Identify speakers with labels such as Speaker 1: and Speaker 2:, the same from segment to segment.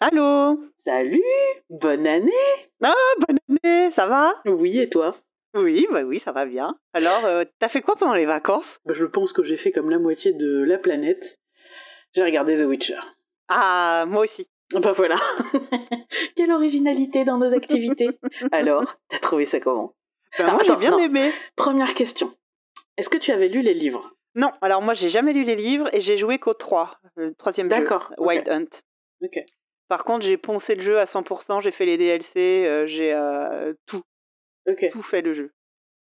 Speaker 1: Allô?
Speaker 2: Salut Bonne année
Speaker 1: Ah, bonne année, ça va?
Speaker 2: Oui, et toi?
Speaker 1: Oui, bah oui, ça va bien. Alors, euh, t'as fait quoi pendant les vacances?
Speaker 2: Bah, Je pense que j'ai fait comme la moitié de la planète. J'ai regardé The Witcher.
Speaker 1: Ah, moi aussi.
Speaker 2: Bah voilà Quelle originalité dans nos activités Alors, t'as trouvé ça comment?
Speaker 1: Bah,
Speaker 2: Ah,
Speaker 1: moi, j'ai bien
Speaker 2: non.
Speaker 1: aimé.
Speaker 2: Première question. Est-ce que tu avais lu les livres?
Speaker 1: Non, alors moi, j'ai jamais lu les livres et j'ai joué qu'au 3, le troisième jeu. Wild Hunt.
Speaker 2: Ok.
Speaker 1: Par contre, j'ai poncé le jeu à 100%, j'ai fait les DLC, euh, j'ai euh, tout, tout fait le jeu.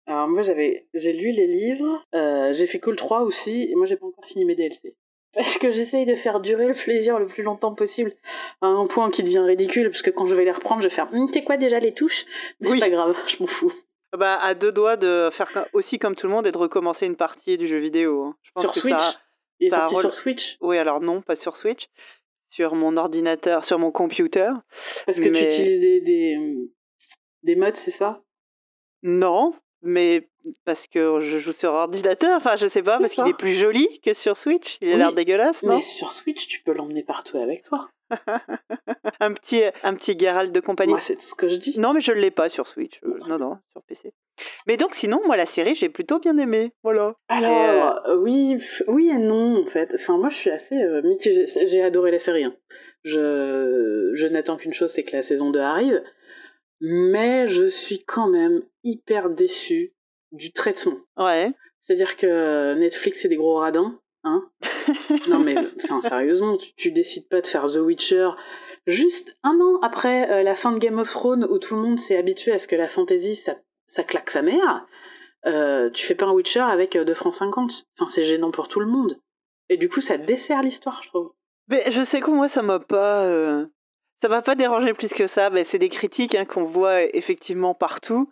Speaker 2: Alors moi j'avais j'ai lu les livres, euh, j'ai fait que le 3 aussi, et moi j'ai pas encore fini mes DLC. Parce que j'essaye de faire durer le plaisir le plus longtemps possible, à un point qui devient ridicule, parce que quand je vais les reprendre, je vais faire Hum, T'es quoi déjà les touches? Mais
Speaker 1: Oui.
Speaker 2: c'est pas grave, je m'en fous.
Speaker 1: Bah, à deux doigts de faire aussi comme tout le monde et de recommencer une partie du jeu vidéo. hein. Je pense
Speaker 2: Sur
Speaker 1: que
Speaker 2: Switch?
Speaker 1: ça...
Speaker 2: Il est
Speaker 1: ça
Speaker 2: sorti
Speaker 1: rel-
Speaker 2: sur Switch?
Speaker 1: Oui, alors non, pas sur Switch. Sur mon ordinateur, sur mon computer.
Speaker 2: Parce que tu utilises des, des, des mods, c'est ça?
Speaker 1: Non, mais parce que je joue sur ordinateur. Enfin, je sais pas, parce qu'il est plus joli que sur Switch. Il a
Speaker 2: Oui,
Speaker 1: l'air dégueulasse, non?
Speaker 2: Mais sur Switch, tu peux l'emmener partout avec toi.
Speaker 1: un, petit, un petit Geralt de compagnie.
Speaker 2: Moi, c'est tout ce que je dis.
Speaker 1: Non, mais je ne l'ai pas sur Switch. euh, non, non, sur PC. Mais donc, sinon, moi, la série, j'ai plutôt bien aimé. Voilà.
Speaker 2: Alors, euh, oui, f- oui et non, en fait. Enfin, moi, je suis assez euh, mitigée. J'ai adoré la série. hein. Je, je n'attends qu'une chose, c'est que la saison 2 arrive. Mais je suis quand même hyper déçue du traitement.
Speaker 1: Ouais.
Speaker 2: C'est-à-dire que Netflix, c'est des gros radins. Hein non, mais enfin, sérieusement, tu, tu décides pas de faire The Witcher juste un an après euh, la fin de Game of Thrones où tout le monde s'est habitué à ce que la fantasy, ça, ça claque sa mère. Euh, tu fais pas un Witcher avec euh, 2 francs 50. Enfin, c'est gênant pour tout le monde. Et du coup, ça dessert l'histoire, je trouve.
Speaker 1: Mais je sais que moi, ça m'a pas. euh, Ça m'a pas dérangé plus que ça. Mais c'est des critiques hein, qu'on voit effectivement partout.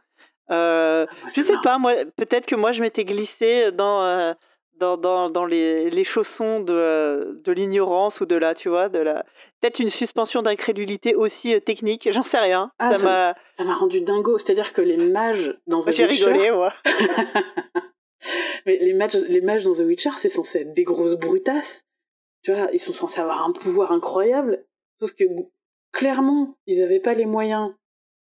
Speaker 1: Euh,
Speaker 2: Moi,
Speaker 1: Je sais pas, moi, peut-être que moi je m'étais glissée dans, euh, dans, dans, dans les, les chaussons de, euh, de l'ignorance ou de la, tu vois, de la. Peut-être une suspension d'incrédulité aussi euh, technique, j'en sais rien.
Speaker 2: Ah,
Speaker 1: ça m'a.
Speaker 2: Ça m'a rendu dingo. C'est-à-dire que les mages dans The
Speaker 1: Moi, J'ai
Speaker 2: Witcher...
Speaker 1: rigolé, moi.
Speaker 2: Mais les mages, les mages dans The Witcher, c'est censé être des grosses brutasses. Tu vois, ils sont censés avoir un pouvoir incroyable. Sauf que clairement, ils n'avaient pas les moyens.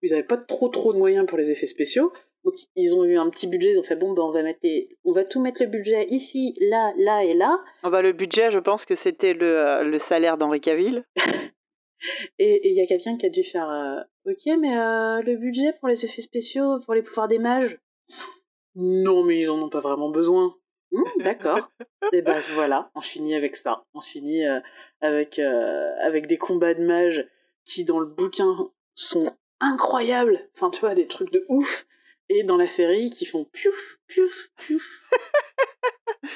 Speaker 2: Ils n'avaient pas trop trop de moyens pour les effets spéciaux. Donc ils ont eu un petit budget. Ils ont fait bon, ben on va mettre les- on va tout mettre le budget ici, là, là et là.
Speaker 1: Ah bah, le budget, je pense que c'était le, euh, le salaire d'Henri Cavill.
Speaker 2: Et il y a quelqu'un qui a dû faire euh, ok, mais euh, le budget pour les effets spéciaux, pour les pouvoirs des mages? Non, mais ils en ont pas vraiment besoin. Hmm, D'accord. Et ben voilà, on finit avec ça. On finit euh, avec, avec des combats de mages qui, dans le bouquin, sont incroyables. Enfin, tu vois, des trucs de ouf. Et dans la série, qui font piouf, piouf, piouf.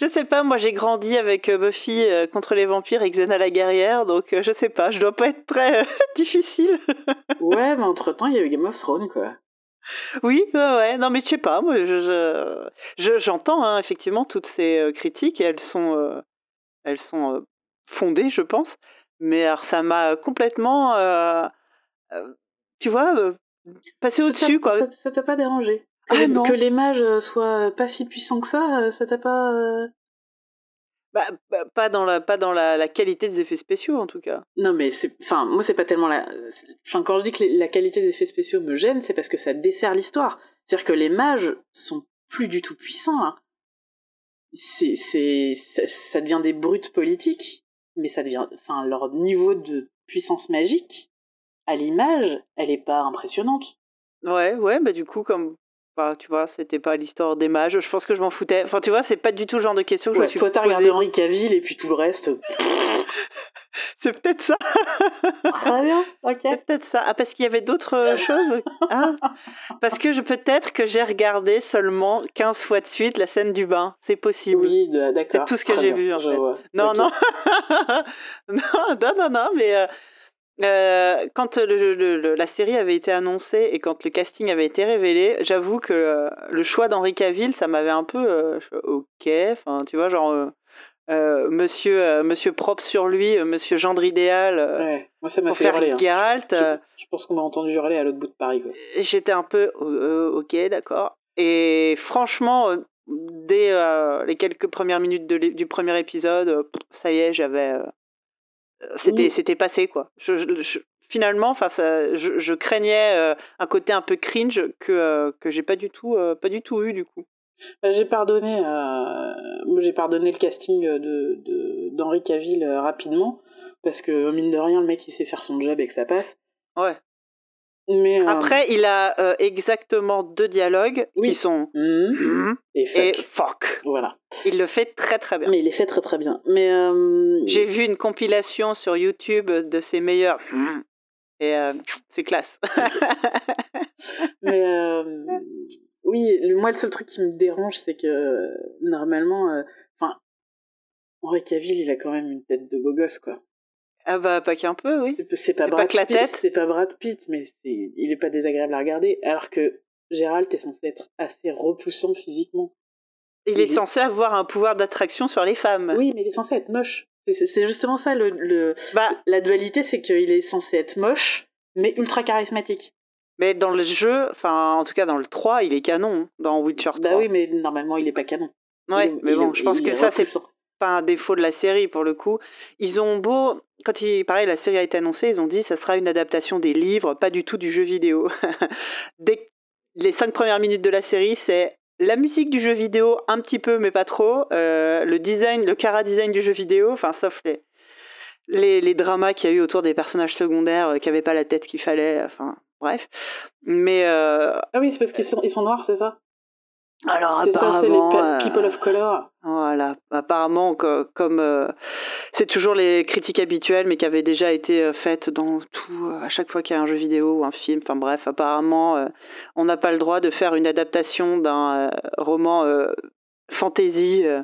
Speaker 1: Je sais pas, moi j'ai grandi avec euh, Buffy euh, contre les vampires et Xena la guerrière, donc euh, je sais pas, je dois pas être très euh, difficile.
Speaker 2: Ouais, mais entre-temps, il y a eu Game of Thrones, quoi.
Speaker 1: Oui, ouais, ouais. Non, mais je sais pas. Moi, je, je- je- j'entends hein, effectivement toutes ces critiques et elles sont, elles sont fondées, je pense. Mais alors, ça m'a complètement, tu vois, euh, passé
Speaker 2: Ça
Speaker 1: au-dessus, quoi.
Speaker 2: Ça t'a pas dérangé? Que,
Speaker 1: Ah, non.
Speaker 2: que les mages euh, soient pas si puissants que ça, euh, ça t'a pas... euh,
Speaker 1: Bah, bah, pas dans la, pas dans la, la qualité des effets spéciaux, en tout cas.
Speaker 2: Non, mais c'est. Enfin, moi, c'est pas tellement la. Enfin, quand je dis que les- la qualité des effets spéciaux me gêne, c'est parce que ça dessert l'histoire. C'est-à-dire que les mages sont plus du tout puissants, là. C'est. c'est- Ça, ça devient des brutes politiques, mais ça devient. Enfin, leur niveau de puissance magique, à l'image, elle est pas impressionnante.
Speaker 1: Ouais, ouais, bah du coup, comme, bah, tu vois, c'était pas l'histoire des mages, je pense que je m'en foutais. Enfin, tu vois, c'est pas du tout le genre de question que je
Speaker 2: Ouais,
Speaker 1: me suis
Speaker 2: toi, t'as regardé Henri Cavill et puis tout le reste.
Speaker 1: C'est peut-être ça.
Speaker 2: Très bien, ok.
Speaker 1: C'est peut-être ça. Ah, parce qu'il y avait d'autres euh, choses? Ah, parce que je peut-être que j'ai regardé seulement 15 fois de suite la scène du bain. C'est possible.
Speaker 2: Oui, d'accord.
Speaker 1: C'est tout ce que j'ai vu, en
Speaker 2: je
Speaker 1: fait.
Speaker 2: vois.
Speaker 1: Non, non. non, non, non, non, mais euh, euh, quand le- le- le- la série avait été annoncée et quand le casting avait été révélé, j'avoue que euh, le choix d'Henri Cavill, ça m'avait un peu... euh, ok, enfin, tu vois, genre... euh, monsieur, monsieur propre sur lui, monsieur gendre idéal
Speaker 2: Ouais, moi, ça m'a
Speaker 1: pour
Speaker 2: fait
Speaker 1: faire
Speaker 2: hurler. hein.
Speaker 1: Geralt. euh,
Speaker 2: Je, je pense qu'on m'a entendu hurler à l'autre bout de Paris. Quoi.
Speaker 1: J'étais un peu euh, euh, ok, d'accord. Et franchement, dès les quelques premières minutes de du premier épisode, ça y est, j'avais, c'était
Speaker 2: Oui.
Speaker 1: c'était passé quoi. Je, je- je- finalement, enfin, je, craignais euh, un côté un peu cringe que euh, que j'ai pas du tout euh, pas du tout eu du coup.
Speaker 2: Bah, j'ai pardonné, euh, j'ai pardonné le casting de d'Henri Cavill euh, rapidement parce que mine de rien le mec il sait faire son job et que ça passe.
Speaker 1: Ouais.
Speaker 2: Mais euh,
Speaker 1: Après, il a euh, exactement deux dialogues
Speaker 2: Oui.
Speaker 1: qui sont Mhm
Speaker 2: et
Speaker 1: et
Speaker 2: fuck. Voilà.
Speaker 1: Il le fait très très bien.
Speaker 2: Mais il est fait très très bien. Mais euh,
Speaker 1: J'ai vu une compilation sur YouTube de ses meilleurs et euh, c'est classe.
Speaker 2: Mais oui, moi le seul truc qui me dérange, c'est que normalement, enfin, Henri Cavill, il a quand même une tête de beau gosse, quoi.
Speaker 1: Ah bah pas qu'un peu, oui.
Speaker 2: C'est- pas
Speaker 1: C'est pas
Speaker 2: Brad
Speaker 1: que la
Speaker 2: Pitt,
Speaker 1: tête.
Speaker 2: c'est pas Brad Pitt, mais il est pas désagréable à regarder. Alors que Gérald est censé être assez repoussant physiquement.
Speaker 1: Il est
Speaker 2: Il est-
Speaker 1: censé avoir un pouvoir d'attraction sur les femmes.
Speaker 2: Oui, mais il est censé être moche. C'est- justement ça le, le-
Speaker 1: Bah,
Speaker 2: la dualité, c'est qu'il est censé être moche, mais ultra charismatique.
Speaker 1: mais dans le jeu, enfin en tout cas dans le 3, il est canon hein, dans Witcher 3.
Speaker 2: Bah oui, mais normalement il est pas canon.
Speaker 1: Ouais,
Speaker 2: Il
Speaker 1: mais bon, je pense que ça c'est. Pas un défaut de la série pour le coup. Ils ont beau, quand il, pareil, la série a été annoncée, ils ont dit ça sera une adaptation des livres, pas du tout du jeu vidéo. Dès les cinq premières minutes de la série, c'est la musique du jeu vidéo, un petit peu, mais pas trop. euh, le design, le cara design du jeu vidéo, enfin, sauf les, les, dramas qu'il y a eu autour des personnages secondaires euh, qui n'avaient pas la tête qu'il fallait. Enfin, bref. Mais euh,
Speaker 2: Ah oui, c'est parce qu'ils sont, ils sont noirs, c'est ça?
Speaker 1: Alors,
Speaker 2: C'est ça, c'est les
Speaker 1: apparemment,
Speaker 2: pe-
Speaker 1: euh,
Speaker 2: people of color.
Speaker 1: Voilà, apparemment, co- comme euh, c'est toujours les critiques habituelles, mais qui avaient déjà été euh, faites dans tout, euh, à chaque fois qu'il y a un jeu vidéo ou un film, enfin bref, apparemment, euh, on n'a pas le droit de faire une adaptation d'un euh, roman euh, fantasy euh,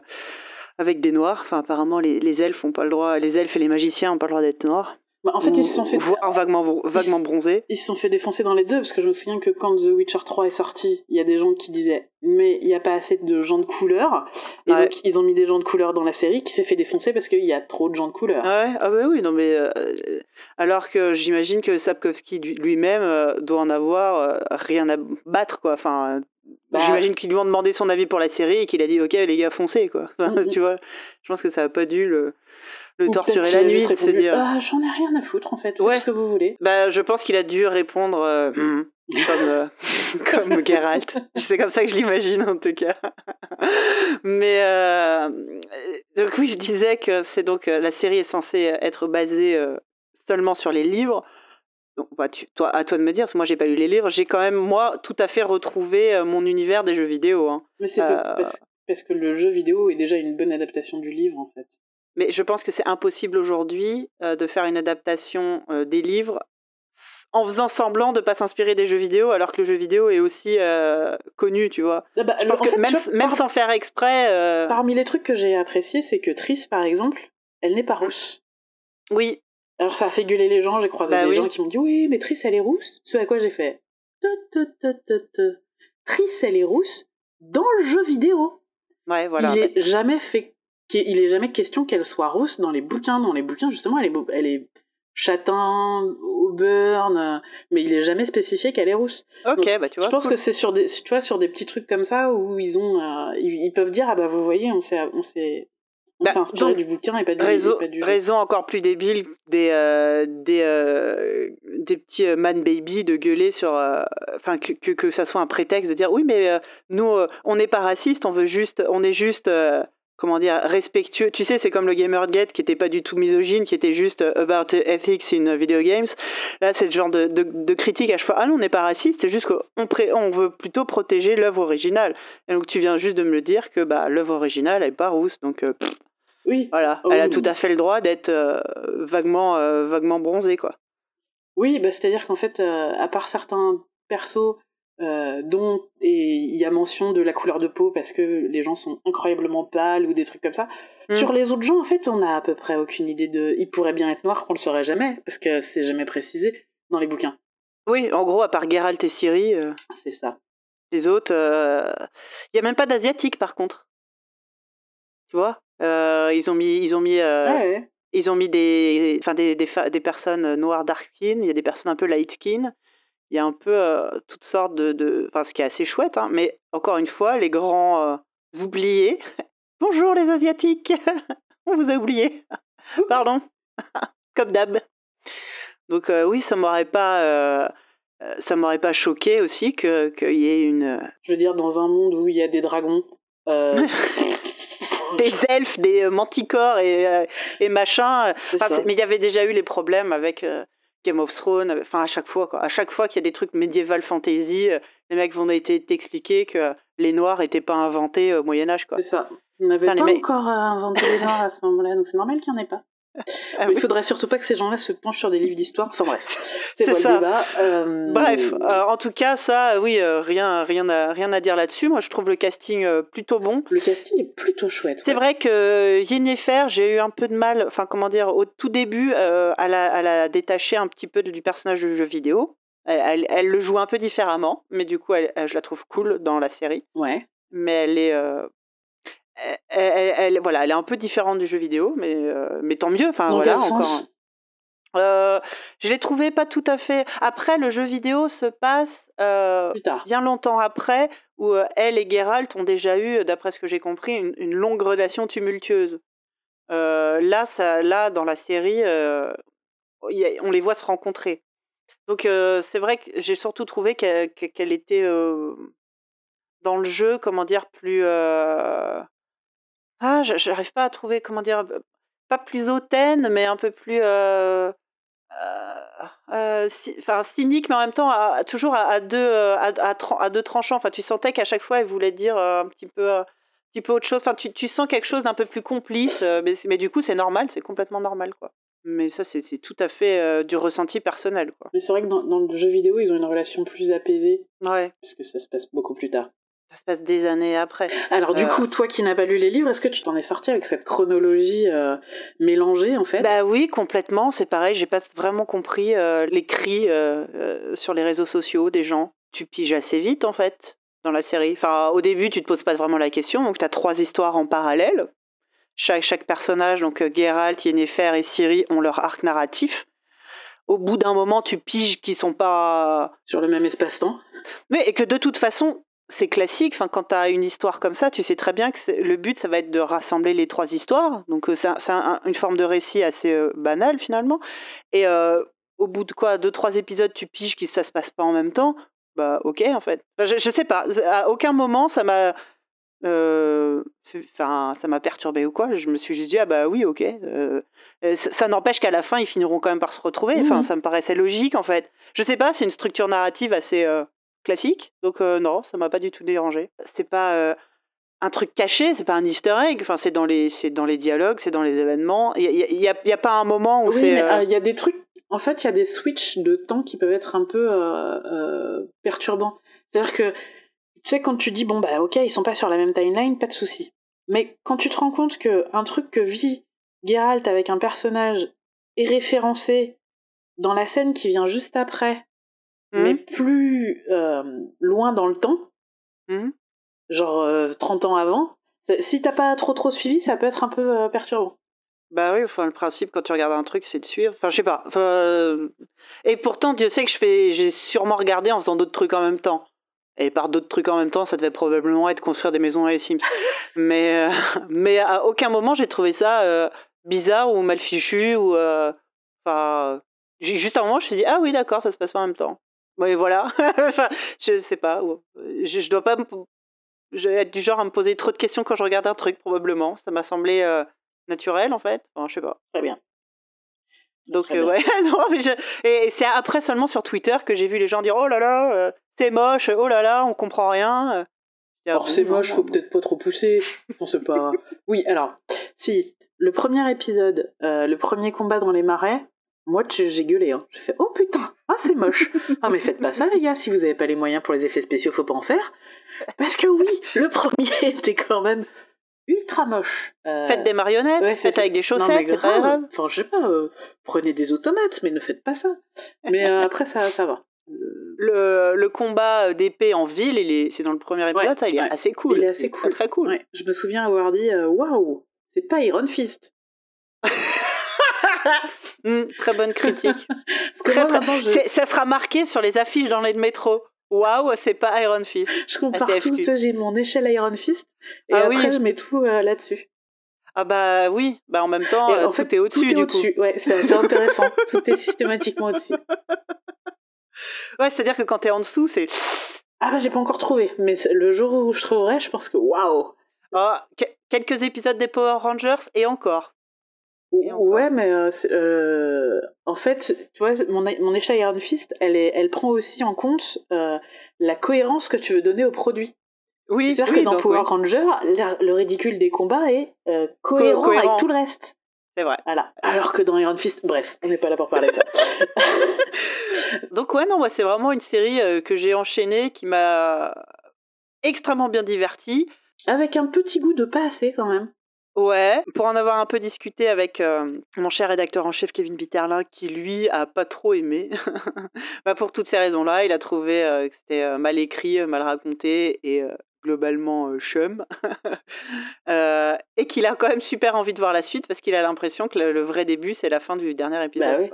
Speaker 1: avec des noirs. Enfin, apparemment, les, les elfes ont pas le droit, les elfes et les magiciens ont pas le droit d'être noirs.
Speaker 2: Bah, en fait,
Speaker 1: ou,
Speaker 2: ils se sont fait,
Speaker 1: voire vaguement, vaguement bronzés.
Speaker 2: ils se sont fait défoncer dans les deux, parce que je me souviens que quand The Witcher 3 est sorti, il y a des gens qui disaient mais il n'y a pas assez de gens de couleur, et
Speaker 1: Ouais.
Speaker 2: donc ils ont mis des gens de couleur dans la série qui s'est fait défoncer parce qu'il y a trop de gens de couleur.
Speaker 1: Ah ouais, ah bah oui, non mais euh, alors que j'imagine que Sapkowski lui-même euh, doit en avoir euh, rien à battre quoi. Enfin,
Speaker 2: Bah.
Speaker 1: j'imagine qu'ils lui ont demandé son avis pour la série et qu'il a dit ok les gars foncez quoi. Enfin,
Speaker 2: Mhm.
Speaker 1: tu vois, je pense que ça a pas dû le, le torturer la nuit de se dire.
Speaker 2: ah j'en ai rien à foutre en fait,
Speaker 1: Ouais.
Speaker 2: ce que vous voulez.
Speaker 1: Bah, je pense qu'il a dû répondre euh, Hmm comme euh, comme Geralt. C'est comme ça que je l'imagine en tout cas. Mais euh, donc oui, je disais que c'est donc la série est censée être basée seulement sur les livres. Donc, bah, tu, toi, à toi de me dire, parce que moi j'ai pas lu les livres. J'ai quand même moi tout à fait retrouvé mon univers des jeux vidéo. hein.
Speaker 2: Mais c'est
Speaker 1: Euh.
Speaker 2: parce que le jeu vidéo est déjà une bonne adaptation du livre en fait.
Speaker 1: Mais je pense que c'est impossible aujourd'hui euh, de faire une adaptation euh, des livres en faisant semblant de pas s'inspirer des jeux vidéo, alors que le jeu vidéo est aussi euh, connu, tu vois.
Speaker 2: Ah bah,
Speaker 1: Je pense
Speaker 2: en
Speaker 1: que
Speaker 2: fait,
Speaker 1: même,
Speaker 2: tu vois,
Speaker 1: même
Speaker 2: par-
Speaker 1: sans faire exprès, euh,
Speaker 2: Parmi les trucs que j'ai appréciés, c'est que Triss, par exemple, elle n'est pas rousse.
Speaker 1: oui,
Speaker 2: Alors ça a fait gueuler les gens, j'ai croisé
Speaker 1: Bah
Speaker 2: des
Speaker 1: oui.
Speaker 2: gens qui m'ont dit oui, mais Triss elle est rousse. Ce à quoi j'ai fait. Triss elle est rousse dans le jeu vidéo.
Speaker 1: ouais, voilà.
Speaker 2: Il est jamais fait, il est jamais question qu'elle soit rousse dans les bouquins. Dans les bouquins justement, elle est, elle est châtain, auburn, euh, mais il est jamais spécifié qu'elle est rousse.
Speaker 1: Ok,
Speaker 2: donc,
Speaker 1: bah tu vois.
Speaker 2: je pense
Speaker 1: cool.
Speaker 2: que c'est sur des, tu vois, sur des petits trucs comme ça où ils ont, euh, ils, ils peuvent dire ah bah vous voyez, on s'est, on s'est, on
Speaker 1: Bah,
Speaker 2: inspiré
Speaker 1: donc,
Speaker 2: du bouquin et pas du,
Speaker 1: Raison,
Speaker 2: pas du
Speaker 1: raison encore plus débile des, euh, des, euh, des petits man baby de gueuler sur. Enfin, que, que, que ça soit un prétexte de dire oui, mais nous, on n'est pas raciste, on veut juste. On est juste. Comment dire, respectueux. Tu sais, c'est comme le Gamergate qui était pas du tout misogyne, qui était juste euh, about ethics in video games. Là, c'est le genre de, de, de critique à chaque fois. Ah non, on n'est pas raciste, c'est juste qu'on on veut plutôt protéger l'œuvre originale. Et donc, tu viens juste de me le dire que bah, l'œuvre originale, elle est pas rousse. Donc, euh, pff,
Speaker 2: Oui,
Speaker 1: voilà,
Speaker 2: Oh
Speaker 1: elle a
Speaker 2: oui.
Speaker 1: tout à fait le droit d'être euh, vaguement, euh, vaguement bronzée, quoi.
Speaker 2: Oui, bah, c'est-à-dire qu'en fait, à part certains persos euh, dont et il y a mention de la couleur de peau parce que les gens sont incroyablement pâles ou des trucs comme ça,
Speaker 1: Mm.
Speaker 2: sur les autres gens, en fait, on a à peu près aucune idée de. Ils pourraient bien être noirs, qu'on le saurait jamais parce que c'est jamais précisé dans les bouquins.
Speaker 1: Oui, en gros, à part Geralt et Ciri, euh,
Speaker 2: C'est ça.
Speaker 1: les autres, il y a même pas d'asiatique, par contre. Tu vois Euh, Ils ont mis, ils ont mis, euh,
Speaker 2: Ouais, ouais.
Speaker 1: ils ont mis des, enfin des, des personnes noires dark skin. Il y a des personnes un peu light skin. Il y a un peu euh, toutes sortes de, de, enfin ce qui est assez chouette. Hein, mais encore une fois, les grands euh, oubliés. Bonjour les asiatiques, on vous a oubliés.
Speaker 2: Oups.
Speaker 1: Pardon. comme d'hab. Donc oui, ça m'aurait pas, ça m'aurait pas choqué aussi qu'il y ait une.
Speaker 2: Je veux dire, dans un monde où il y a des dragons.
Speaker 1: des elfes, des manticores et, et machin. mais il y avait déjà eu les problèmes avec Game of Thrones. Enfin, à chaque fois, quoi. à chaque fois qu'il y a des trucs médiéval fantasy, les mecs vont t'expliquer que les Noirs n'étaient pas inventés au Moyen Âge.
Speaker 2: C'est ça. On n'avait pas encore inventé les Noirs à ce moment-là, donc c'est normal qu'il n'y en ait pas. Ah il faudrait surtout pas que ces gens-là se penchent sur des livres d'histoire. Enfin bref, c'est quoi le débat
Speaker 1: euh, Bref, euh, en tout cas, ça, oui, euh, rien, rien, à, rien à dire là-dessus. Moi, je trouve le casting plutôt bon.
Speaker 2: Le casting est plutôt chouette.
Speaker 1: C'est vrai que Yennefer, j'ai eu un peu de mal, enfin comment dire, au tout début, à la, à, la, détacher un petit peu du personnage du jeu vidéo. Elle, elle, le joue un peu différemment, mais du coup, elle, je la trouve cool dans la série.
Speaker 2: Ouais.
Speaker 1: Mais elle est elle, voilà, elle est un peu différente du jeu vidéo, mais, euh, mais tant mieux. Enfin, voilà, encore. Euh, je l'ai trouvé pas tout à fait. Après, le jeu vidéo se passe euh, bien longtemps après, où elle et Geralt ont déjà eu, d'après ce que j'ai compris, une, longue relation tumultueuse. là, ça, là, dans la série, on les voit se rencontrer. Donc, c'est vrai que j'ai surtout trouvé qu'elle était dans le jeu, comment dire, plus ah, j'arrive pas à trouver, comment dire, pas plus hautaine, mais un peu plus. Euh, euh, euh, enfin, cynique, mais en même temps, toujours à, deux, à, à, deux tranchants. Enfin, tu sentais qu'à chaque fois, elle voulait dire un petit peu. un petit peu autre chose. Enfin, tu, tu sens quelque chose d'un peu plus complice, mais, mais du coup, c'est normal, c'est complètement normal, quoi. Mais ça, c'est tout à fait du ressenti personnel, quoi.
Speaker 2: Mais c'est vrai que dans, dans, le jeu vidéo, ils ont une relation plus apaisée.
Speaker 1: Ouais.
Speaker 2: Parce que ça se passe beaucoup plus tard
Speaker 1: ça se passe des années après.
Speaker 2: Alors du euh, coup, toi qui n'as pas lu les livres, est-ce que tu t'en es sorti avec cette chronologie euh, mélangée en fait?
Speaker 1: Bah oui, complètement. C'est pareil, j'ai pas vraiment compris euh, les cris sur les réseaux sociaux des gens. Tu piges assez vite en fait dans la série. Enfin, au début, tu te poses pas vraiment la question, donc tu as trois histoires en parallèle. Chaque, chaque personnage, donc Geralt, Yennefer et Ciri, ont leur arc narratif au bout d'un moment, tu piges qu'ils sont pas
Speaker 2: sur le même espace-temps.
Speaker 1: Mais et que de toute façon, c'est classique. Enfin, quand tu as une histoire comme ça, tu sais très bien que le but, ça va être de rassembler les trois histoires. Donc, euh, c'est une forme de récit assez euh, banal finalement. Et euh, au bout de quoi, deux, trois épisodes, tu piges que ça se passe pas en même temps. Bah, ok, en fait. je, je, sais pas. À aucun moment, ça m'a. Enfin, ça m'a perturbé ou quoi. Je me suis juste dit, ah bah oui, ok. ça, n'empêche qu'à la fin, ils finiront quand même par se retrouver. Enfin, mmh. ça me paraissait logique, en fait. Je sais pas, c'est une structure narrative assez classique. Donc euh, non, ça m'a pas du tout dérangé. C'est pas euh, un truc caché, c'est pas un easter egg. Enfin, c'est dans les, c'est dans les dialogues, c'est dans les événements. Il y, a, y a, pas un moment où c'est.
Speaker 2: Euh, il y a des trucs. En fait, il y a des switches de temps qui peuvent être un peu perturbants. C'est-à-dire que tu sais quand tu dis bon bah ok ils sont pas sur la même timeline, pas de souci. Mais quand tu te rends compte que un truc que vit Geralt avec un personnage est référencé dans la scène qui vient juste après mais mmh. plus euh, loin dans le temps, mmh. genre 30 euh, ans avant, si t'as pas trop trop suivi, ça peut être un peu euh, perturbant.
Speaker 1: Bah oui, enfin le principe quand tu regardes un truc, c'est de suivre. Enfin, je sais pas. Et pourtant, Dieu sait que je fais, j'ai sûrement regardé en faisant d'autres trucs en même temps. Et par d'autres trucs en même temps, ça devait probablement être construire des maisons à les Sims. mais, mais à aucun moment j'ai trouvé ça bizarre ou mal fichu ou. Enfin, juste à un moment, je me suis dit ah oui d'accord, ça se passe pas en même temps. Oui, voilà. enfin, je sais pas. Je, je dois pas je vais être du genre à me poser trop de questions quand je regarde un truc, probablement. Ça m'a semblé euh, naturel, en fait. Enfin, je sais pas.
Speaker 2: Très bien.
Speaker 1: Donc, euh, ouais. non, mais je... Et c'est après seulement sur Twitter que j'ai vu les gens dire Oh là là, euh, c'est moche, oh là là, on comprend rien.
Speaker 2: Alors, c'est moche, faut peut-être pas trop pousser. On sait pas. oui, alors, si, le premier épisode, le premier combat dans les marais, moi, j'ai gueulé. Hein. J'ai fait Oh putain, ah, c'est moche. ah, mais faites pas ça, les gars. Si vous avez pas les moyens pour les effets spéciaux, faut pas en faire. Parce que oui, le premier était quand même ultra moche.
Speaker 1: Euh... Faites des marionnettes, faites avec des chaussettes, c'est pas grave.
Speaker 2: Enfin, je sais pas, euh, prenez des automates, mais ne faites pas ça. Mais euh, après, ça, ça va.
Speaker 1: Le, le combat d'épée en ville, c'est dans le premier épisode, ça, il est assez cool.
Speaker 2: Il est assez cool.
Speaker 1: Très, cool.
Speaker 2: Je me souviens avoir dit Waouh, c'est pas Iron Fist.
Speaker 1: Hmm, très bonne critique. Ça sera marqué sur les affiches dans les métros. Waouh, c'est pas Iron Fist.
Speaker 2: Je compare tout, que j'ai mon échelle Iron Fist et ah après je mets tout euh, là-dessus.
Speaker 1: Ah bah oui, bah en même temps, en fait, tout est au-dessus du coup.
Speaker 2: Ouais, c'est intéressant. tout est systématiquement au-dessus.
Speaker 1: Ouais, c'est-à-dire que quand t'es en dessous, c'est.
Speaker 2: Ah bah j'ai pas encore trouvé, mais le jour où je trouverai, je pense que waouh.
Speaker 1: Oh, quelques épisodes des Power Rangers et encore.
Speaker 2: Ouais, mais euh, euh, en fait, tu vois, mon, mon échelle Iron Fist, elle, est, elle prend aussi en compte euh, la cohérence que tu veux donner au produit. Oui, C'est-à-dire que dans Power Ranger, le ridicule des combats est cohérent, avec tout le reste.
Speaker 1: C'est vrai.
Speaker 2: Voilà. Alors que dans Iron Fist, bref, on n'est pas là pour parler de ça.
Speaker 1: Donc ouais, non, moi c'est vraiment une série que j'ai enchaînée qui m'a extrêmement bien divertie.
Speaker 2: Avec un petit goût de pas assez quand même.
Speaker 1: Ouais, pour en avoir un peu discuté avec euh, mon cher rédacteur en chef Kevin Bitterlin, qui lui a pas trop aimé. bah pour toutes ces raisons-là, il a trouvé euh, que c'était euh, mal écrit, mal raconté et globalement chum. et qu'il a quand même super envie de voir la suite parce qu'il a l'impression que le, vrai début, c'est la fin du dernier bah épisode.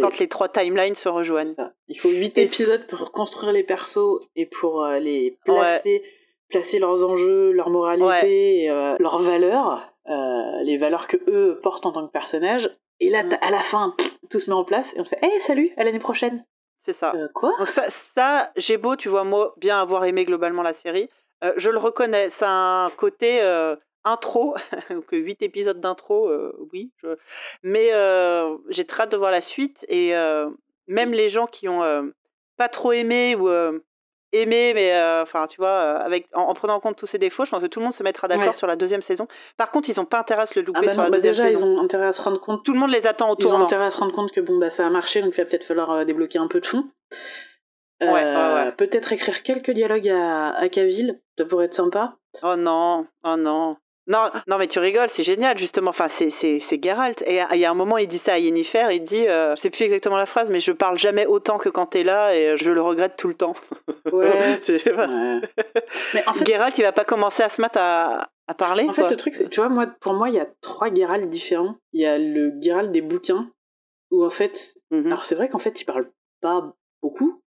Speaker 1: Quand les trois timelines se rejoignent.
Speaker 2: Il faut huit épisodes pour construire les persos et pour les placer placer leurs enjeux, leur moralité, euh, leurs valeurs, euh, les valeurs que eux portent en tant que personnages. Et là, mm. à la fin, tout se met en place et on fait Hey, salut, à l'année prochaine.
Speaker 1: C'est ça.
Speaker 2: Euh, quoi?
Speaker 1: Ça, ça j'ai beau, tu vois, moi, bien avoir aimé globalement la série. je le reconnais, c'est un côté intro, que 8 épisodes d'intro, oui. Mais j'ai très hâte de voir la suite et même les gens qui ont pas trop aimé ou aimé, mais euh, enfin, tu vois, euh, avec, en, prenant en compte tous ces défauts, je pense que tout le monde se mettra d'accord sur la deuxième saison. Par contre, ils n'ont pas intérêt à se le louper ah bah sur la bah
Speaker 2: déjà,
Speaker 1: ils
Speaker 2: ont intérêt à se rendre compte.
Speaker 1: Tout le monde les attend autour.
Speaker 2: Ils ont intérêt à se rendre compte que bon, bah, ça a marché, donc il va peut-être falloir euh, débloquer un peu de fond. Peut-être écrire quelques dialogues à, à Cavill, ça pourrait être sympa.
Speaker 1: Oh non, oh non. Non, non, mais tu rigoles, c'est génial, justement. Enfin, c'est, c'est, c'est Geralt. Et il y a un moment, il dit ça à Yennefer, il dit, euh, c'est plus exactement la phrase, mais je parle jamais autant que quand t'es là et je le regrette tout le temps.
Speaker 2: Ouais.
Speaker 1: mais en fait, Geralt, il va pas commencer à se mettre à, à parler.
Speaker 2: En fait, le truc, c'est, tu vois, moi, pour moi, il y a trois Geralt différents. Il y a le Geralt des bouquins, où en fait, mhm. alors c'est vrai qu'en fait, il parle pas beaucoup,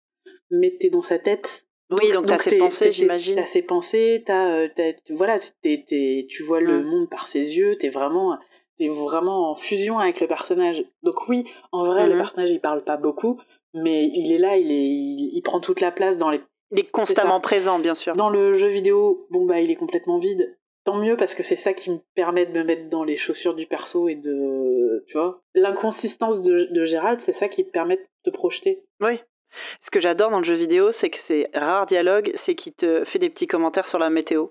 Speaker 2: mais t'es dans sa tête
Speaker 1: oui, donc, t'as ses pensées, j'imagine.
Speaker 2: T'as ses pensées, t'as, voilà, tu vois le mmh. monde par ses yeux, t'es vraiment, es vraiment en fusion avec le personnage. Donc oui, en vrai, le mmh personnage il parle pas beaucoup, mais il est là, il est, il, prend toute la place dans les.
Speaker 1: Il est constamment présent, bien sûr.
Speaker 2: Dans le jeu vidéo, bon bah il est complètement vide. Tant mieux parce que c'est ça qui me permet de me mettre dans les chaussures du perso et de, tu vois, l'inconsistance de, de Gérald, c'est ça qui me permet de te projeter.
Speaker 1: Oui, ce que j'adore dans le jeu vidéo, c'est que c'est rare dialogue, c'est qu'il te fait des petits commentaires sur la météo.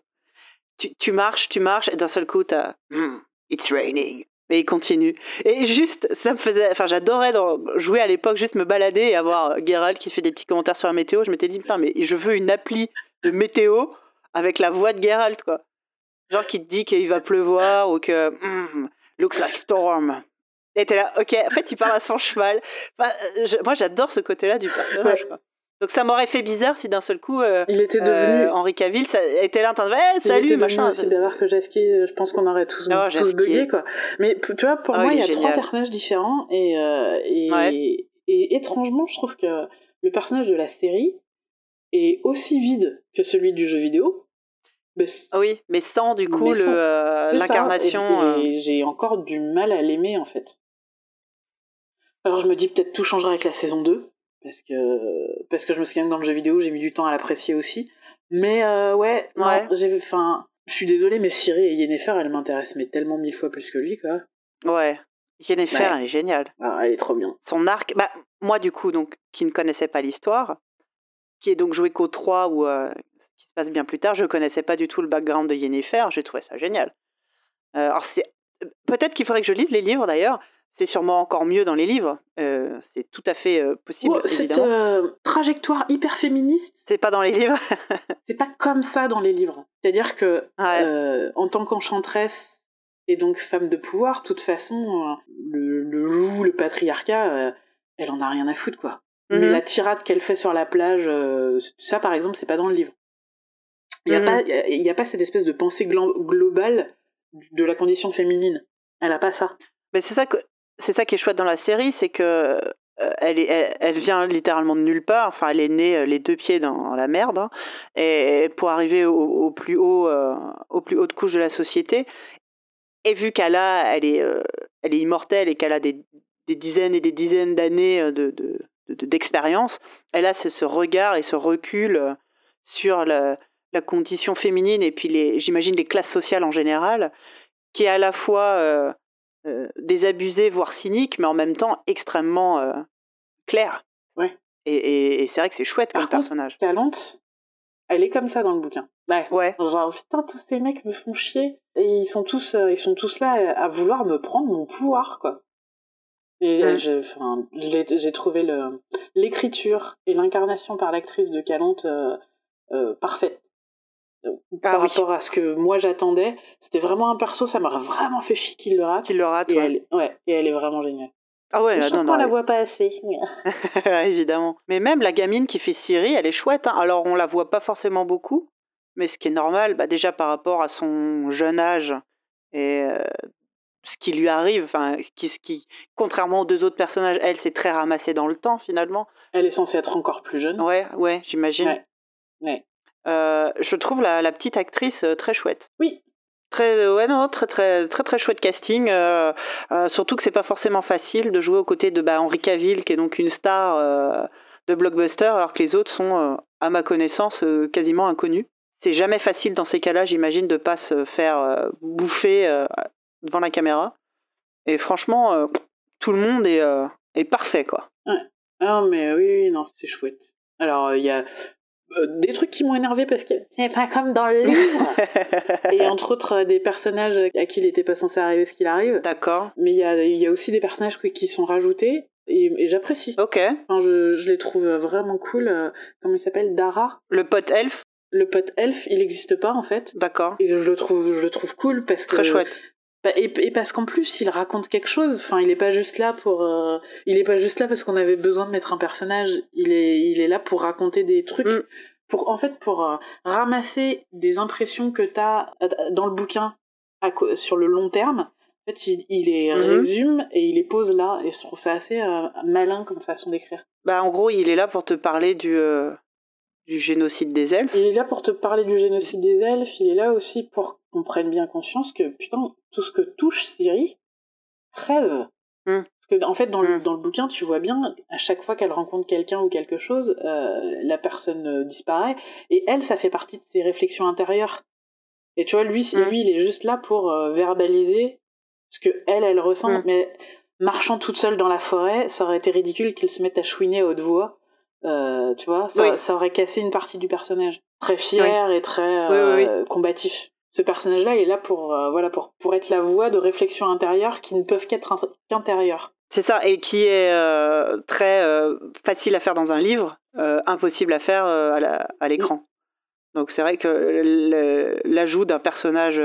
Speaker 1: Tu, marches, tu marches, et d'un seul coup, t'as hmm, It's raining. Et il continue. Et juste, ça me faisait. Enfin, j'adorais jouer à l'époque, juste me balader et avoir Geralt qui fait des petits commentaires sur la météo. Je m'étais dit, putain, mais je veux une appli de météo avec la voix de Geralt, quoi. Genre qui te dit qu'il va pleuvoir ou que. Hmm, looks like storm. Et t'es là, ok, en fait, il parle à son cheval. Euh, moi, j'adore ce côté-là du personnage. Donc ça m'aurait fait bizarre si d'un seul coup, euh,
Speaker 2: il était devenu
Speaker 1: euh, Henri Cavill ça était là en train de hey, salut il était machin.
Speaker 2: aussi bavard que Jasky, je pense qu'on aurait tous, oh, tous bugué quoi. Mais tu vois, pour ah moi, il y a trois personnages différents et, et, et, étrangement, je trouve que le personnage de la série est aussi vide que celui du jeu vidéo.
Speaker 1: Mais ah oui, mais sans du coup l'incarnation.
Speaker 2: Et, j'ai encore du mal à l'aimer en fait. Alors je me dis peut-être tout changera avec la saison 2, parce que, parce que je me souviens que dans le jeu vidéo, j'ai mis du temps à l'apprécier aussi. Mais euh, ouais, ouais. j'ai, enfin, je suis désolée, mais Siri et Yennefer, elle m'intéresse mais tellement mille fois plus que lui, quoi.
Speaker 1: Ouais. Yennefer, elle est géniale.
Speaker 2: Ah, elle est trop bien.
Speaker 1: Son arc, bah, moi du coup, donc, qui ne connaissais pas l'histoire, qui est donc joué qu'au 3 ou euh, qui se passe bien plus tard, je connaissais pas du tout le background de Yennefer, j'ai trouvé ça génial. Euh, alors c'est peut-être qu'il faudrait que je lise les livres d'ailleurs, c'est sûrement encore mieux dans les livres. Euh, c'est tout à fait euh, possible.
Speaker 2: cette euh, trajectoire hyper féministe.
Speaker 1: C'est pas dans les livres.
Speaker 2: c'est pas comme ça dans les livres. C'est-à-dire que en tant qu'enchanteresse et donc femme de pouvoir, de toute façon, le, le loup, le patriarcat, elle en a rien à foutre quoi. Mais mhm. la tirade qu'elle fait sur la plage, ça par exemple, c'est pas dans le livre. Il n'y a, mhm. a, pas cette espèce de pensée globale de la condition féminine. Elle a pas ça.
Speaker 1: Mais c'est ça que c'est ça qui est chouette dans la série, c'est que euh, elle, est, elle, vient littéralement de nulle part. Enfin, elle est née euh, les deux pieds dans la merde, hein, et pour arriver au, plus haut, euh, au plus haute couche de la société. Et vu qu'elle a, elle est, euh, elle est immortelle et qu'elle a des, des, dizaines et des dizaines d'années de, d'expérience, de, elle a ce, regard et ce recul sur la, la condition féminine et puis j'imagine les classes sociales en général, qui est à la fois euh, désabusée, voire cynique, mais en même temps extrêmement euh.
Speaker 2: Ouais.
Speaker 1: Et, et, c'est vrai que c'est chouette comme personnage.
Speaker 2: Talente, elle est comme ça dans le bouquin.
Speaker 1: Ouais. ouais.
Speaker 2: Genre, putain, tous ces mecs me font chier. Et ils sont tous, ils sont tous là à vouloir me prendre mon pouvoir, quoi. Et mmh. j'ai trouvé l'écriture et l'incarnation par l'actrice de Calante euh, parfaite. Ah par rapport à ce que moi j'attendais. C'était vraiment un perso, ça m'a vraiment fait chier qu'il le rate.
Speaker 1: Qu'il le rate,
Speaker 2: et
Speaker 1: ouais.
Speaker 2: Elle, ouais. Et elle est vraiment géniale.
Speaker 1: Ah ouais,
Speaker 2: je non, la voit pas assez.
Speaker 1: Évidemment. Mais même la gamine qui fait Siri, elle est chouette. Hein. Alors on la voit pas forcément beaucoup, mais ce qui est normal, bah, déjà par rapport à son jeune âge et euh, ce qui lui arrive, qui, qui, contrairement aux deux autres personnages, elle s'est très ramassée dans le temps finalement.
Speaker 2: Elle est censée être encore plus jeune.
Speaker 1: Ouais, ouais, j'imagine.
Speaker 2: Ouais. ouais.
Speaker 1: Euh, je trouve la, la, petite actrice euh, très chouette.
Speaker 2: Oui.
Speaker 1: Très, euh, ouais, non, très, très, très, très chouette casting. Euh, euh, surtout que c'est pas forcément facile de jouer aux côtés de bah, Henri Cavill, qui est donc une star de blockbuster, alors que les autres sont, à ma connaissance, quasiment inconnus. C'est jamais facile dans ces cas-là, j'imagine, de pas se faire bouffer devant la caméra. Et franchement, tout le monde est, est parfait, quoi.
Speaker 2: Ouais. Ah, mais oui, oui non, c'est chouette. Alors, il y a euh, des trucs qui m'ont énervé parce que c'est pas comme dans le livre. et entre autres, euh, des personnages à qui il était pas censé arriver ce qu'il arrive.
Speaker 1: D'accord.
Speaker 2: Mais il y a, y a, aussi des personnages qui sont rajoutés et, j'apprécie.
Speaker 1: Ok.
Speaker 2: Enfin, je, je, les trouve vraiment cool. Euh, comment il s'appelle? Dara
Speaker 1: Le pote elfe
Speaker 2: Le pote elfe, il n'existe pas en fait.
Speaker 1: D'accord.
Speaker 2: Et je le trouve, je le trouve cool parce que.
Speaker 1: Très chouette.
Speaker 2: Bah, et, parce qu'en plus, il raconte quelque chose. Enfin, il n'est pas juste là pour. Euh, il est pas juste là parce qu'on avait besoin de mettre un personnage. Il est, il est là pour raconter des trucs. Mm. Pour, en fait, pour euh, ramasser des impressions que tu as euh, dans le bouquin sur le long terme. En fait, il, il les mm-hmm. résume et il les pose là. Et je trouve ça assez malin comme façon d'écrire.
Speaker 1: Bah, en gros, il est là pour te parler du, du génocide des elfes.
Speaker 2: Il est là pour te parler du génocide des elfes. Il est là aussi pour qu'on prenne bien conscience que, putain, tout ce que touche Siri crève. Hmm. Parce que, en fait, dans, le, hmm. dans le bouquin, tu vois bien, à chaque fois qu'elle rencontre quelqu'un ou quelque chose, euh, la personne euh, disparaît. Et elle, ça fait partie de ses réflexions intérieures. Et tu vois, lui, hmm. lui il est juste là pour euh, verbaliser ce que elle, elle ressent. Mais marchant toute seule dans la forêt, ça aurait été ridicule qu'il se mette à chouiner à haute voix. Tu vois, ça, ça, aurait cassé une partie du personnage. Très fier et très combatif ce personnage-là est là pour, euh, voilà, pour, pour être la voix de réflexion intérieure qui ne peuvent qu'être qu'intérieures.
Speaker 1: C'est ça, et qui est euh, très euh, facile à faire dans un livre, impossible à faire à l'écran. Donc c'est vrai que l'ajout d'un personnage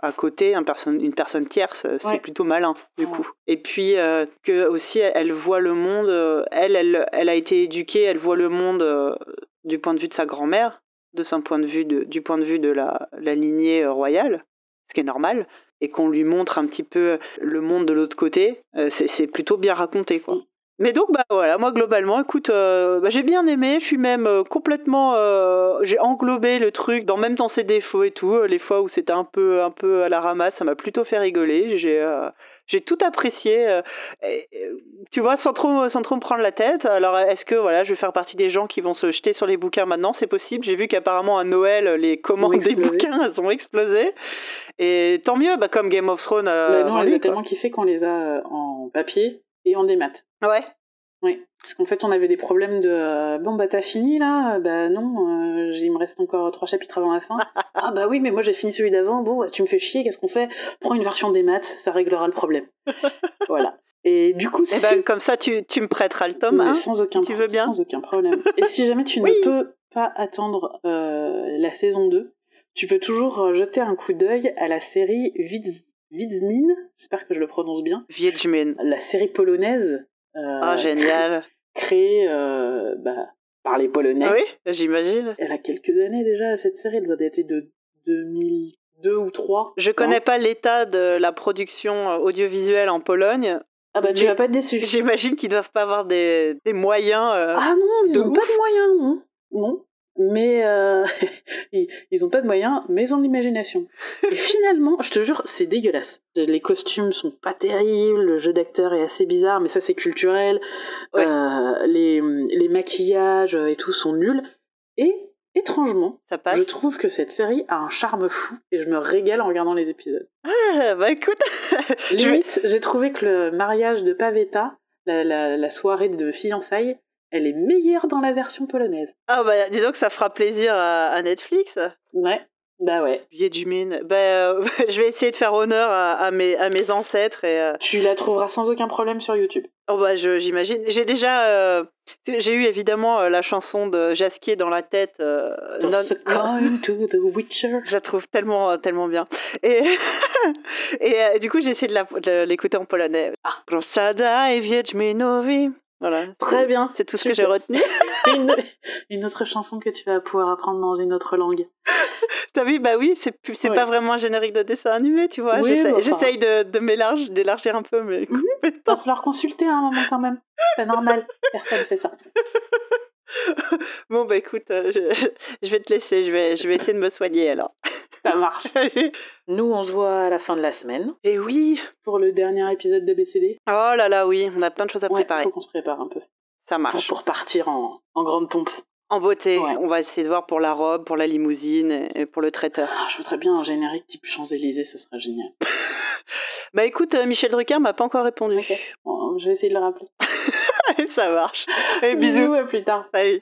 Speaker 1: à côté, un une personne tierce, c'est plutôt malin du coup. Et puis que aussi elle, voit le monde, elle, elle, elle a été éduquée, elle voit le monde du point de vue de sa grand-mère, de son point de vue de, du point de vue de la, la lignée euh, royale, ce qui est normal, et qu'on lui montre un petit peu le monde de l'autre côté, euh, c'est plutôt bien raconté, quoi. Mais donc, bah voilà, moi globalement, écoute, euh, bah, j'ai bien aimé, je suis même complètement. j'ai englobé le truc, dans, même dans ses défauts et tout. les fois où c'était un peu, un peu à la ramasse, ça m'a plutôt fait rigoler. J'ai j'ai tout apprécié. Euh, tu vois, sans trop, sans trop me prendre la tête. Alors, est-ce que voilà, je vais faire partie des gens qui vont se jeter sur les bouquins maintenant? C'est possible. J'ai vu qu'apparemment à Noël, les commandes des bouquins elles ont explosé. Et tant mieux, bah, comme Game of Thrones.
Speaker 2: Euh, non, on les a tellement kiffé qu'on les a euh, en papier et en démat.
Speaker 1: Ouais.
Speaker 2: Oui, parce qu'en fait, on avait des problèmes de euh, bon bah t'as fini là, bah non, euh, il me reste encore trois chapitres avant la fin. ah bah oui, mais moi j'ai fini celui d'avant. Bon, bah, tu me fais chier, qu'est-ce qu'on fait? Prends une version des maths, ça réglera le problème. voilà. Et du coup,
Speaker 1: eh ben, comme ça, tu, tu me prêteras le tome, hein,
Speaker 2: sans aucun,
Speaker 1: tu veux bien.
Speaker 2: Sans aucun problème. Et si jamais tu ne peux pas attendre euh, la saison 2, tu peux toujours jeter un coup d'œil à la série Vidzmin, j'espère que je le prononce bien.
Speaker 1: Viedzmin.
Speaker 2: La série polonaise
Speaker 1: ah, génial.
Speaker 2: Créée euh, bah, par les Polonais.
Speaker 1: Oui, j'imagine.
Speaker 2: Elle a quelques années déjà, cette série. Elle doit dater de 2002 ou 3.
Speaker 1: Je connais pas l'état de la production euh, audiovisuelle en Pologne.
Speaker 2: Ah bah tu vas pas être déçu.
Speaker 1: J'imagine qu'ils doivent pas avoir des, des moyens.
Speaker 2: ah non, ils n'ont pas de moyens, non. Non. Mais euh, ils, ils ont pas de moyens, mais ils ont de l'imagination. Et finalement, je te jure, c'est dégueulasse. Les costumes sont pas terribles, le jeu d'acteur est assez bizarre, mais ça c'est culturel.
Speaker 1: Ouais.
Speaker 2: Euh, les, les maquillages et tout sont nuls. Et étrangement,
Speaker 1: Ça passe.
Speaker 2: je trouve que cette série a un charme fou et je me régale en regardant les épisodes.
Speaker 1: Ah, bah écoute,
Speaker 2: Limite, j'ai trouvé que le mariage de Pavetta, la, la, la soirée de fiançailles, elle est meilleure dans la version polonaise.
Speaker 1: ah bah dis donc ça fera plaisir à, à Netflix.
Speaker 2: Ouais, bah ouais.
Speaker 1: Wiedźmin. Bah, euh, je vais essayer de faire honneur à, à mes, à mes ancêtres et euh,
Speaker 2: Tu la trouveras sans aucun problème sur YouTube.
Speaker 1: oh bah je- j'imagine. J'ai déjà euh, j'ai eu évidemment la chanson de Jasquier dans la tête. non-
Speaker 2: coin to the Witcher.
Speaker 1: Je la trouve tellement, tellement bien. Et, et du coup, j'ai essayé de l'écouter en polonais.
Speaker 2: Ah.
Speaker 1: Voilà.
Speaker 2: Très bien.
Speaker 1: C'est tout ce que j'ai retenu.
Speaker 2: Une, une autre chanson que tu vas pouvoir apprendre dans une autre langue.
Speaker 1: T'as vu, bah oui, c'est pas vraiment un générique de dessin animé, tu vois.
Speaker 2: Oui.
Speaker 1: J'essaye de, de m'élargir- d'élargir un peu, mais
Speaker 2: Mhm. Va
Speaker 1: complètement.
Speaker 2: falloir consulter à un moment quand même. C'est normal. Personne fait ça.
Speaker 1: Bon, bah écoute, euh, je, je vais te laisser. Je vais, je vais essayer de me soigner alors.
Speaker 2: Ça marche. Nous, on se voit à la fin de la semaine
Speaker 1: Et oui.
Speaker 2: pour le dernier épisode d'ABCD.
Speaker 1: Oh là là, oui, on a plein de choses à
Speaker 2: Ouais,
Speaker 1: préparer.
Speaker 2: faut qu'on se prépare un peu.
Speaker 1: Ça marche.
Speaker 2: pour partir en, en grande pompe.
Speaker 1: En beauté,
Speaker 2: Ouais.
Speaker 1: on va essayer de voir pour la robe, pour la limousine et, pour le traiteur.
Speaker 2: Ah, je voudrais bien un générique type Champs-Élysées, ce serait génial.
Speaker 1: Bah écoute, euh, Michel Drucker m'a pas encore répondu.
Speaker 2: Ok. Bon, je vais essayer de le rappeler.
Speaker 1: Ça marche. Et bisous.
Speaker 2: à plus tard.
Speaker 1: Salut.